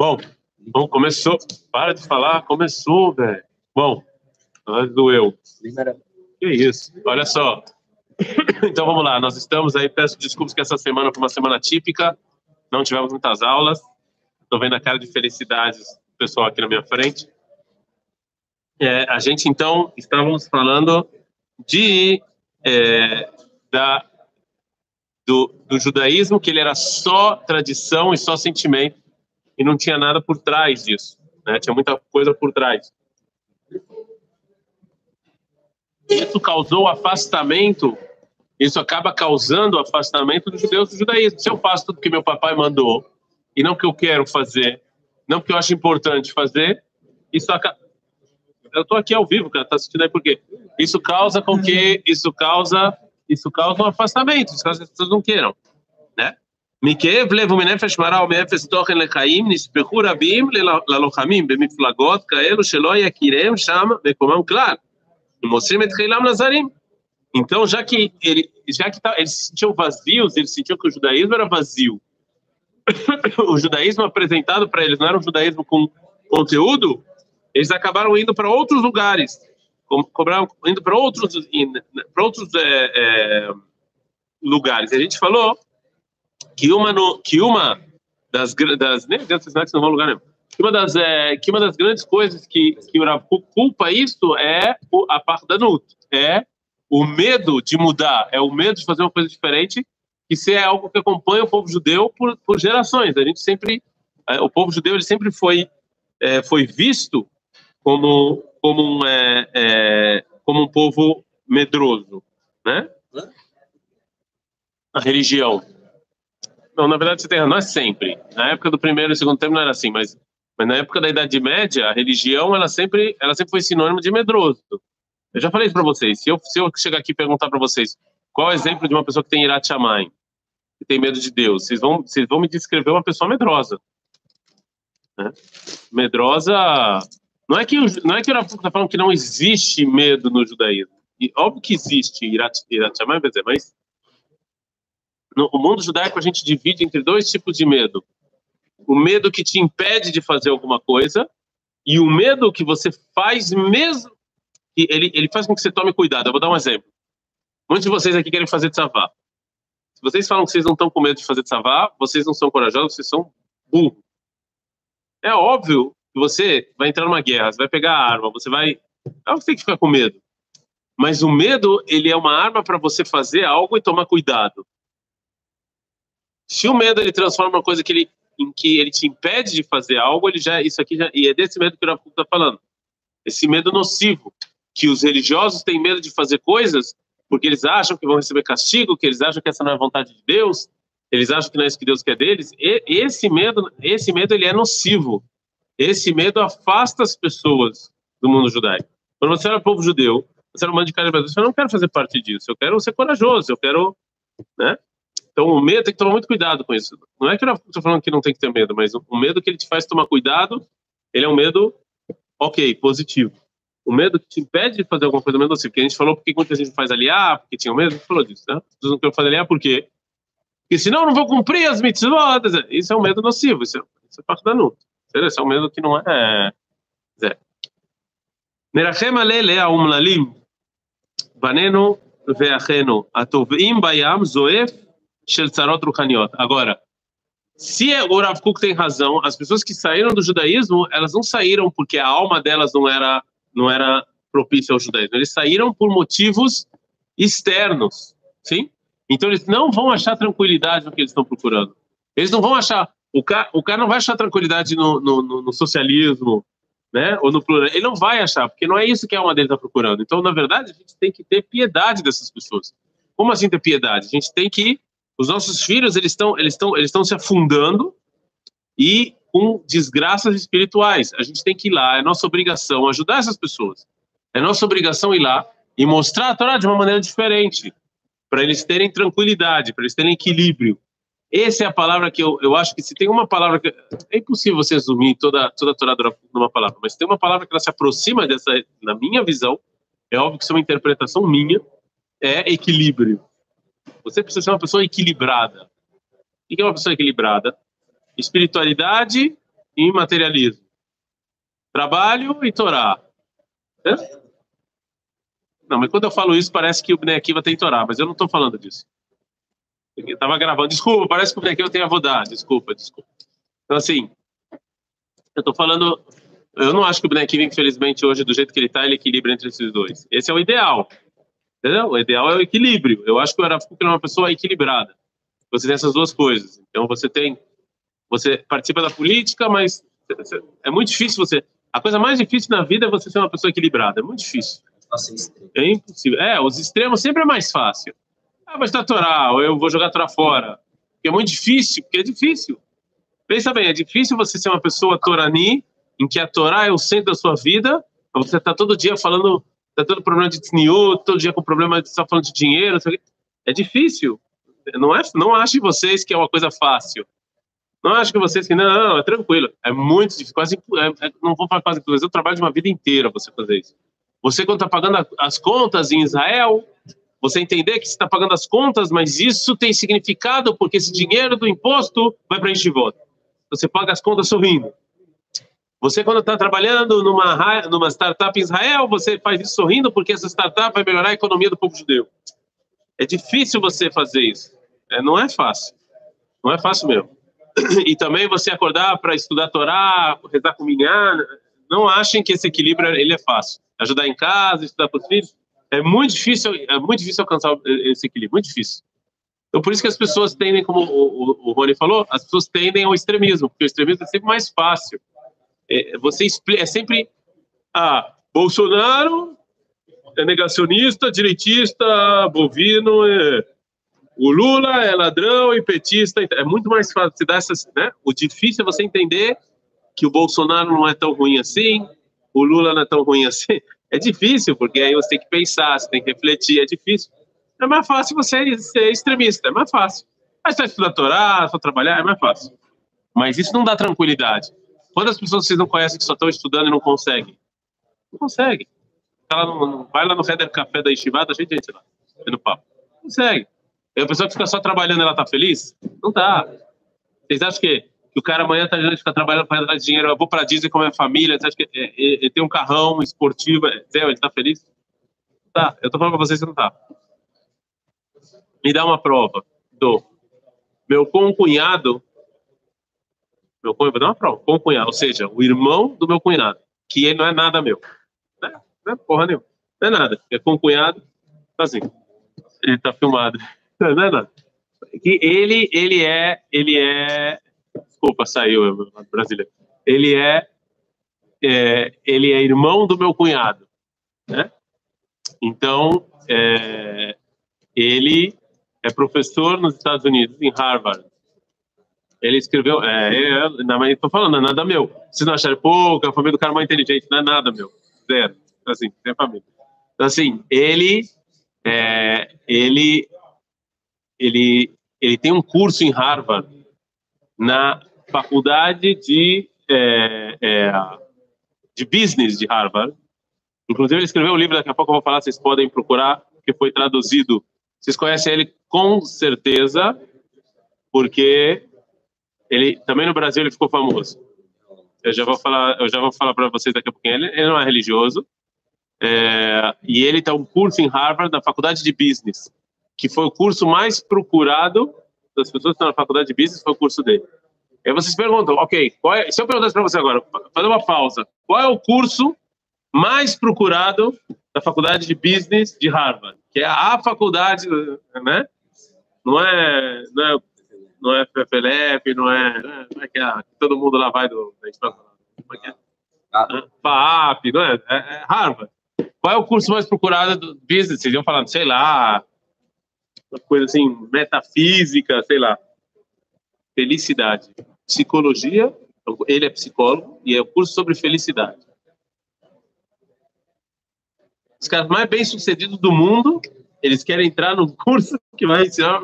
Bom, bom, começou. Para de falar, começou, velho. Bom, doeu. Que isso? Olha só. Então vamos lá, nós estamos aí, peço desculpas que essa semana foi uma semana típica, não tivemos muitas aulas. Estou vendo a cara de felicidade do pessoal aqui na minha frente. É, a gente então estávamos falando de é, da do, do judaísmo que ele era só tradição e só sentimento e não tinha nada por trás disso, né? Tinha muita coisa por trás. Isso causou afastamento. Isso acaba causando afastamento dos judeus do judaísmo. Se eu faço tudo que meu papai mandou e não que eu quero fazer, não que eu acho importante fazer, isso acaba eu estou aqui ao vivo, cara, tá assistindo aí por quê? Isso causa com que isso causa isso causa um afastamento, isso causa que as pessoas não queiram, né? מכאב לב ומנפש מרה ומאפס תוכן לחיים נספחו רבים ללוחמים במפלגות כאלו שלא יכירם שם מקומם כלל. הם מוסרים את חילם לזרים. Então, já que, ele, já que tá, eles se sentiam vazios, eles sentiam que o judaísmo era vazio. o judaísmo apresentado para eles não era um judaísmo com conteúdo, eles acabaram indo para outros lugares, cobraram, indo para outros, para outros é, é, lugares. A gente falou que uma, no, que uma das, das nem adianta não vão lugar nenhum. Que uma das, é, que uma das grandes coisas que, que o Rav culpa isso é a parte da Nut, é o medo de mudar, é o medo de fazer uma coisa diferente, que isso é algo que acompanha o povo judeu por, por gerações. A gente sempre, é, o povo judeu ele sempre foi, é, foi visto como, como, um, é, é, como um povo medroso, né? A religião. Não, na verdade você tem não é sempre. Na época do primeiro e segundo tempo não era assim, mas, mas na época da Idade Média, a religião ela sempre, ela sempre foi sinônimo de medroso. Eu já falei isso para vocês. Se eu, se eu chegar aqui e perguntar para vocês qual é o exemplo de uma pessoa que tem Irat Shamayim, que tem medo de Deus, vocês vão, vocês vão me descrever uma pessoa medrosa. Né? Medrosa não é que não é que Rafa está falando que não existe medo no judaísmo. E óbvio que existe Irat, Irat Shamayim, mas no mundo judaico a gente divide entre dois tipos de medo: o medo que te impede de fazer alguma coisa e o medo que você faz mesmo que ele ele faz com que você tome cuidado. Eu vou dar um exemplo. Muitos de vocês aqui querem fazer tzavá. Se vocês falam que vocês não estão com medo de fazer tzavá, vocês não são corajosos, vocês são burros. É óbvio você vai entrar numa guerra, você vai pegar a arma, você vai. É você tem que ficar com medo. Mas o medo, ele é uma arma para você fazer algo e tomar cuidado. Se o medo ele transforma uma coisa que ele, em que ele te impede de fazer algo, ele já isso aqui já, e é desse medo que o Rafa está falando. Esse medo nocivo, que os religiosos têm medo de fazer coisas porque eles acham que vão receber castigo, que eles acham que essa não é vontade de Deus, eles acham que não é isso que Deus quer deles. E esse medo, esse medo ele é nocivo. Esse medo afasta as pessoas do mundo judaico. Quando você era povo judeu, você era um de carne você não quero fazer parte disso, eu quero ser corajoso, eu quero, né? Então o medo tem que tomar muito cuidado com isso. Não é que eu estou falando que não tem que ter medo, mas o medo que ele te faz tomar cuidado, ele é um medo, ok, positivo. O medo que te impede de fazer alguma coisa menos nociva. Porque a gente falou porque muita gente faz ali, ah, porque tinha medo, a gente falou disso, né? As pessoas não querem fazer ali, ah, por quê? Porque senão eu não vou cumprir as mitzvot. Isso é um medo nocivo, isso é, isso é parte da nuta. Esse é um medo que não é. זה. נרחם על אלה האומללים, בנינו ואחינו, הטובעים בים זועף Sherzarot Ruhaniot. Agora, se é, o Rav Kuk tem razão, as pessoas que saíram do judaísmo, elas não saíram porque a alma delas não era, não era propícia ao judaísmo. Eles saíram por motivos externos, sim? Então eles não vão achar tranquilidade no que eles estão procurando. Eles não vão achar... O cara, o cara não vai achar tranquilidade no, no, no, no socialismo, né? Ou no plural, ele não vai achar, porque não é isso que a alma dele está procurando. Então, na verdade, a gente tem que ter piedade dessas pessoas. Como assim ter piedade? A gente tem que os nossos filhos eles estão eles estão eles estão se afundando e com desgraças espirituais. A gente tem que ir lá, é nossa obrigação ajudar essas pessoas. É nossa obrigação ir lá e mostrar a Torá de uma maneira diferente, para eles terem tranquilidade, para eles terem equilíbrio. Essa é a palavra que eu, eu acho que se tem uma palavra que é impossível você resumir toda toda a Torá numa palavra, mas tem uma palavra que ela se aproxima dessa, na minha visão, é óbvio que isso é uma interpretação minha, é equilíbrio. Você precisa ser uma pessoa equilibrada. O que é uma pessoa equilibrada? Espiritualidade em materialismo. Trabalho e Torá. É? Não, mas quando eu falo isso, parece que o Bnei Akiva tem Torá, mas eu não estou falando disso. Eu estava gravando. Desculpa, parece que o Bnei Akiva tem Avodá. Desculpa, desculpa. Então, assim, eu estou falando... Eu não acho que o Bnei Akiva, infelizmente, hoje, do jeito que ele está, ele equilibra entre esses dois. Esse é o ideal. Entendeu? O ideal é o equilíbrio. Eu acho que o Arafuk é uma pessoa equilibrada. Você tem essas duas coisas. Então, você tem... Você participa da política, mas é muito difícil você... A coisa mais difícil na vida é você ser uma pessoa equilibrada. É muito difícil. É impossível. É, os extremos sempre é mais fácil. Ah, vai estar Torá, ou eu vou jogar Torá fora. Porque é muito difícil, porque é difícil. Pensa bem, é difícil você ser uma pessoa Torani, em que a Torá é o centro da sua vida, você está todo dia falando, está todo problema de tsniu, todo dia com problema de estar falando de dinheiro, é difícil. Não é, não ache vocês que é uma coisa fácil. Não acho que vocês que não, não, é tranquilo. É muito difícil, quase é, é, não vou falar quase mas eu trabalho de uma vida inteira você fazer isso. Você, quando está pagando as contas em Israel, você entender que você está pagando as contas, mas isso tem significado porque esse dinheiro do imposto vai para a volta. Você paga as contas sorrindo. Você, quando está trabalhando numa, numa startup em Israel, você faz isso sorrindo porque essa startup vai melhorar a economia do povo judeu. É difícil você fazer isso. É, não é fácil. Não é fácil mesmo. E também você acordar para estudar Torá, rezar com minhar. Não achem que esse equilíbrio ele é fácil ajudar em casa, estudar para os filhos. É muito difícil, é muito difícil alcançar esse equilíbrio, muito difícil. Então, por isso que as pessoas tendem, como o, o, o Rony falou, as pessoas tendem ao extremismo, porque o extremismo é sempre mais fácil. É, você é sempre, ah, Bolsonaro é negacionista, direitista, bovino, é, o Lula é ladrão e petista. É muito mais fácil se dar essas, né? O difícil é você entender que o Bolsonaro não é tão ruim assim, o Lula não é tão ruim assim. É difícil, porque aí você tem que pensar, você tem que refletir, é difícil. É mais fácil você ser extremista, é mais fácil. Mas você estudar Torá, só trabalhar, é mais fácil. Mas isso não dá tranquilidade. Quantas pessoas vocês não conhecem que só estão estudando e não conseguem? Não consegue. No, vai lá no Heder Café da Estivada, a gente gente lá, no papo. Não consegue. E a pessoa que fica só trabalhando, ela tá feliz? Não tá. Vocês acham que que o cara amanhã tá de ficar trabalhando para dar dinheiro, eu vou para Disney com a minha família, você acha que é, é, ele tem um carrão esportivo, é, ele tá feliz? Tá, eu tô falando para vocês que não tá. Me dá uma prova. Do meu concunhado, meu cunhado, vou dar uma prova, concunhado, ou seja, o irmão do meu cunhado, que ele não é nada meu. Não é, não é porra nenhuma. Não é nada. É concunhado, tá assim. Ele tá filmado. Não é nada. Que ele, ele é, ele é desculpa, saiu brasileiro. Ele é, é, ele é irmão do meu cunhado, né? Então, é, ele é professor nos Estados Unidos, em Harvard. Ele escreveu, é, é, não, falando, não é nada meu. Se não acharem, pô, a família do cara é mais inteligente, não é nada meu. Zero. Assim, tem família. Então, assim, ele, é, ele, ele, ele tem um curso em Harvard na faculdade de, é, é, de business de Harvard. Inclusive, ele escreveu um livro, daqui a pouco eu vou falar, vocês podem procurar, que foi traduzido. Vocês conhecem ele com certeza, porque ele também no Brasil ele ficou famoso. Eu já vou falar, eu já vou falar para vocês daqui a pouquinho. Ele, ele não é religioso, é, e ele tem um curso em Harvard, na faculdade de business, que foi o curso mais procurado das pessoas que estão na faculdade de business, foi o curso dele. Aí vocês perguntam, ok, é, se eu perguntasse para você agora, fazer uma pausa, qual é o curso mais procurado da faculdade de business de Harvard? Que é a faculdade, né? Não é, não é, não é FFLF, não é, não é que, a, que todo mundo lá vai do, como é que é? FAAP, não é? é? é? Harvard. Qual é o curso mais procurado do business? Vocês iam falando, sei lá, uma coisa assim, metafísica, sei lá felicidade. Psicologia, ele é psicólogo e é o curso sobre felicidade. Os caras mais bem-sucedidos do mundo, eles querem entrar no curso que vai ensinar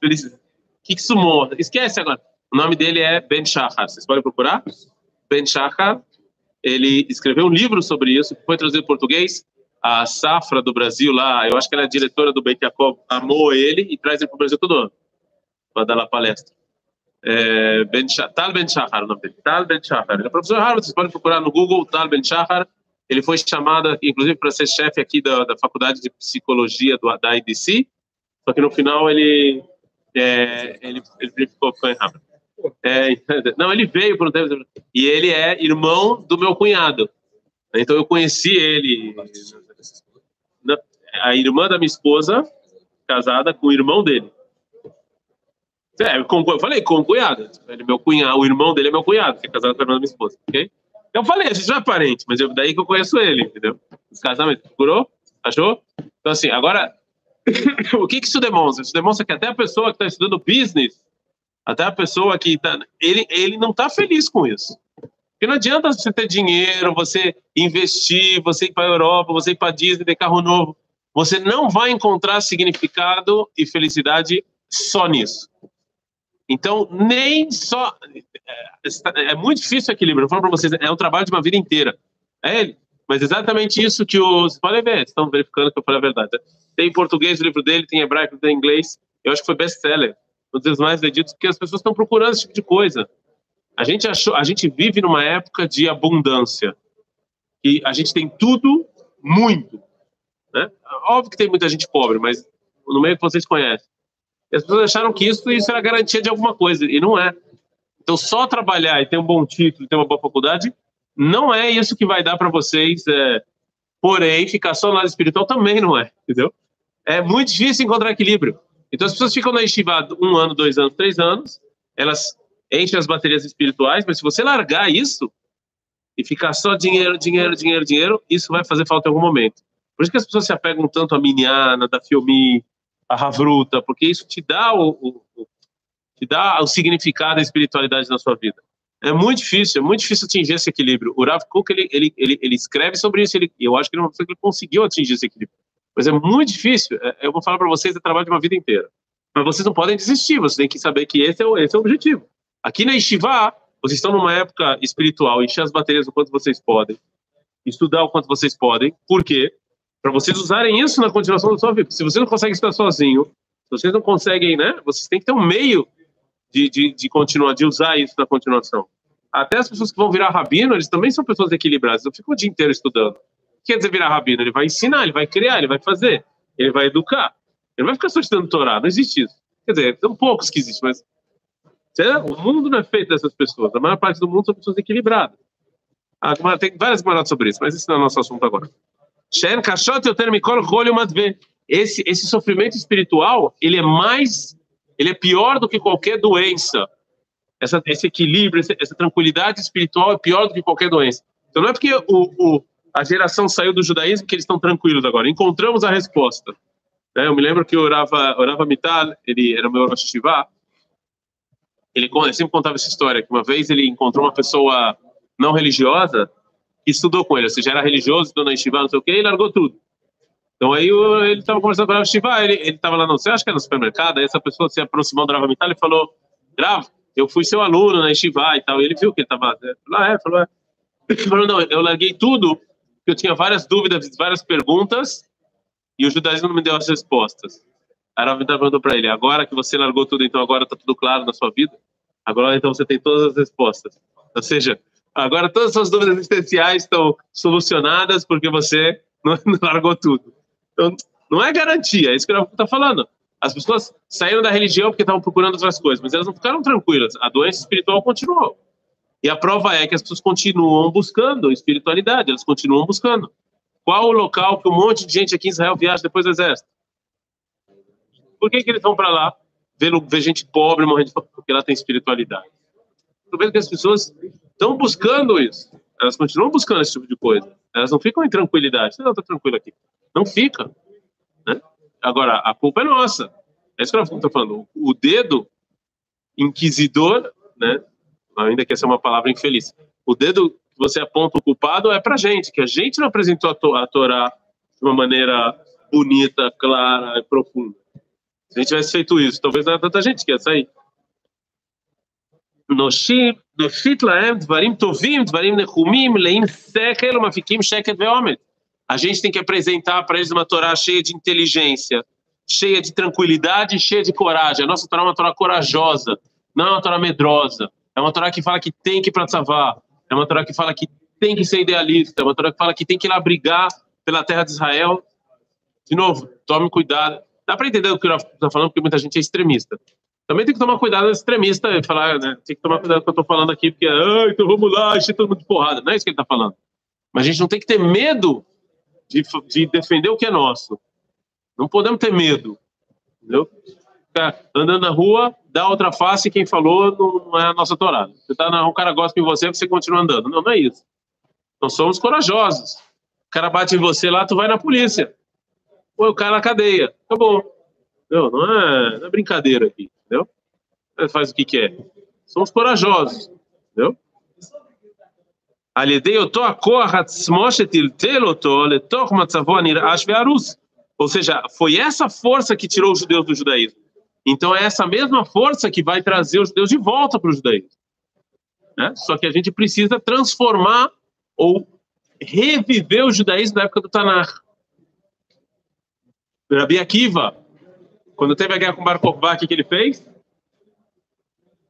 felicidade. O que isso mostra? Esquece agora. O nome dele é Ben Shahar. Vocês podem procurar? Ben Shahar. Ele escreveu um livro sobre isso, que foi traduzido em português. A Safra do Brasil lá, eu acho que ela é diretora do Beit Yaakov, amou ele e traz ele para o Brasil todo ano para dar lá palestra. é, ben, Tal Ben Shahar, o nome dele. Tal Ben Shahar. Ele é professor Harvard, vocês podem procurar no Google Tal Ben Shahar. Ele foi chamado, inclusive, para ser chefe aqui da, da faculdade de psicologia do, da IDC, só que no final ele, é, ele, ele ficou, em Harvard. É, não, ele veio por um tempo e ele é irmão do meu cunhado. Então eu conheci ele, a irmã da minha esposa, casada com o irmão dele. É, com, eu falei com o cunhado. Ele é meu cunhado, o irmão dele é meu cunhado, que é casado com a irmã da minha esposa, ok? Eu falei, a gente não é parente, mas eu, daí que eu conheço ele, entendeu? Os casamentos. Procurou? Achou? Então, assim, agora, o que, que isso demonstra? Isso demonstra que até a pessoa que está estudando business, até a pessoa que está. Ele, ele não está feliz com isso. Porque não adianta você ter dinheiro, você investir, você ir para a Europa, você ir para Disney, ter carro novo. Você não vai encontrar significado e felicidade só nisso. Então, nem só. É, é muito difícil o equilíbrio. Eu falo para vocês, é um trabalho de uma vida inteira. É ele. Mas exatamente isso que os. Podem ver, estão verificando que eu falei a verdade. Tem em português o livro dele, tem em hebraico, tem em inglês. Eu acho que foi best-seller. Um dos mais vendidos, porque as pessoas estão procurando esse tipo de coisa. A gente, achou, a gente vive numa época de abundância. E a gente tem tudo muito. Né? Óbvio que tem muita gente pobre, mas no meio que vocês conhecem. E as pessoas acharam que isso, isso era garantia de alguma coisa, e não é. Então, só trabalhar e ter um bom título, ter uma boa faculdade, não é isso que vai dar para vocês. É... Porém, ficar só no lado espiritual também não é, entendeu? É muito difícil encontrar equilíbrio. Então, as pessoas ficam na yeshiva um ano, dois anos, três anos, elas enchem as baterias espirituais, mas se você largar isso e ficar só dinheiro, dinheiro, dinheiro, dinheiro, isso vai fazer falta em algum momento. Por isso que as pessoas se apegam tanto à Minhana, da Filmi, a Havruta, porque isso te dá o, o, o, te dá o significado da espiritualidade na sua vida. É muito difícil, é muito difícil atingir esse equilíbrio. O Rav Kuk, ele, ele, ele, ele escreve sobre isso, ele, eu acho que ele, é que ele conseguiu atingir esse equilíbrio. Mas é muito difícil, é, eu vou falar para vocês, é trabalho de uma vida inteira. Mas vocês não podem desistir, vocês têm que saber que esse é o, esse é o objetivo. Aqui na Yeshiva, vocês estão numa época espiritual, encher as baterias o quanto vocês podem, estudar o quanto vocês podem. Por quê? para vocês usarem isso na continuação da sua vida. Se você não consegue estar sozinho, se vocês não conseguem, né? Vocês têm que ter um meio de, de, de continuar, de usar isso na continuação. Até as pessoas que vão virar rabino, eles também são pessoas equilibradas. Não ficam o dia inteiro estudando. Quer dizer virar rabino? Ele vai ensinar, ele vai criar, ele vai fazer, ele vai educar. Ele não vai ficar só estudando Torá, não existe isso. Quer dizer, são poucos que existem, mas o mundo não é feito dessas pessoas. A maior parte do mundo são pessoas equilibradas. Tem várias guardadas sobre isso, mas esse não é o nosso assunto agora. Shen Kashot Yoter Mikol Chol Madve. Esse esse sofrimento espiritual, ele é mais ele é pior do que qualquer doença. Essa, esse equilíbrio, essa, essa, tranquilidade espiritual é pior do que qualquer doença. Então não é porque o, o a geração saiu do judaísmo que eles estão tranquilos agora. Encontramos a resposta. Né? Eu me lembro que o Rava, o Rava Mital, ele era meu Rosh ele, ele sempre contava essa história, que uma vez ele encontrou uma pessoa não religiosa estudou com ele, ou seja, era religioso, estudou na Yeshiva, não sei o quê, e largou tudo. Então aí ele estava conversando com o Shiva, ele estava lá, não sei, acho que era no supermercado, aí essa pessoa se aproximou do Rav Mital e falou, Rav, eu fui seu aluno na Yeshiva e tal, e ele viu que ele estava, falou, ah, é, falou, é. Ele falou, não, eu larguei tudo, eu tinha várias dúvidas, várias perguntas, e o judaísmo não me deu as respostas. Mital perguntou para ele, agora que você largou tudo, então agora está tudo claro na sua vida? Agora então você tem todas as respostas. Ou seja, Agora todas as suas dúvidas existenciais estão solucionadas porque você não, largou tudo. Então, não é garantia, é isso que eu estou falando. As pessoas saíram da religião porque estavam procurando outras coisas, mas elas não ficaram tranquilas. A doença espiritual continuou. E a prova é que as pessoas continuam buscando espiritualidade, elas continuam buscando. Qual o local que um monte de gente aqui em Israel viaja depois do exército? Por que, que eles vão para lá ver, ver gente pobre morrendo de fome? Porque lá tem espiritualidade. Estou vendo que as pessoas estão buscando isso. Elas continuam buscando esse tipo de coisa. Elas não ficam em tranquilidade. Não, está tranquilo aqui. Não fica. Né? Agora, a culpa é nossa. É isso que eu estou falando. O dedo inquisidor, né? ainda que essa é uma palavra infeliz, o dedo que você aponta o culpado é para gente, que a gente não apresentou a Torá de uma maneira bonita, clara e profunda. Se a gente tivesse feito isso, talvez não era tanta gente que ia sair. נושיט להם דברים טובים, דברים נחומים, מלאים שכל ומפיקים שקט ועומד. A gente tem que apresentar para eles uma Torá cheia de inteligência, cheia de tranquilidade, cheia de coragem. A nossa Torá é uma Torá corajosa. Não é uma Torá medrosa. É uma Torá que fala que tem que ir para Tzavá. É uma Torá que fala que tem que ser idealista. É uma Torá que fala que tem que ir lá brigar pela terra de Israel. De novo, tome cuidado. Dá para entender o que eu estou falando, porque muita gente é extremista. Também tem que tomar cuidado extremista e falar, né? Tem que tomar cuidado com o que eu estou falando aqui, porque, ah, então vamos lá, encher todo mundo de porrada. Não é isso que ele está falando. Mas a gente não tem que ter medo de, de defender o que é nosso. Não podemos ter medo. Entendeu? Ficar andando na rua, dá outra face, quem falou não, não é a nossa torada. Você tá na, um cara gosta de você, você continua andando. Não, não é isso. Nós somos corajosos. O cara bate em você lá, tu vai na polícia. Põe o cara na cadeia. Acabou. Não, não é, não é brincadeira aqui entendeu? Ele faz o que quer. É. Somos corajosos, entendeu? Ou seja, foi essa força que tirou os judeus do judaísmo. Então é essa mesma força que vai trazer os judeus de volta para o judaísmo. Né? Só que a gente precisa transformar ou reviver o judaísmo da época do Tanakh. Rabi Akiva, quando teve a guerra com Bar Kokhba, o que, ele fez?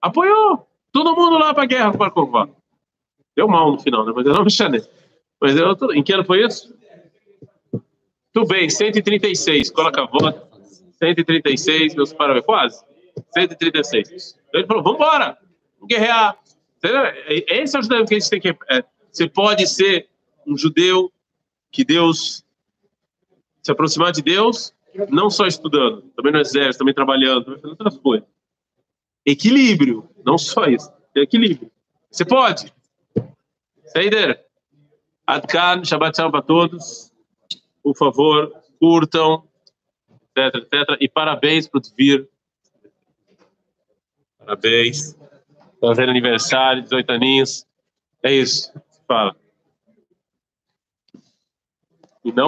Apoiou todo mundo lá para a guerra com Bar Kokhba. Deu mal no final, né? Mas eu não me chamei. Mas eu, em que ano foi isso? Tudo bem, 136. Coloca a voto. 136, meus parabéns. Quase. 136. Então ele falou: vamos embora, vamos guerrear. Esse é o judeu que a gente tem que. É, você pode ser um judeu que Deus se aproximar de Deus não só estudando, também no exército, também trabalhando, também fazendo outras coisas. Equilíbrio, não só isso. Equilíbrio. Você pode. Seider. Adkan, Shabbat Shalom para todos. Por favor, curtam, etc, etc. E parabéns para o. Parabéns. Fazendo aniversário, 18 aninhos. É isso. Fala.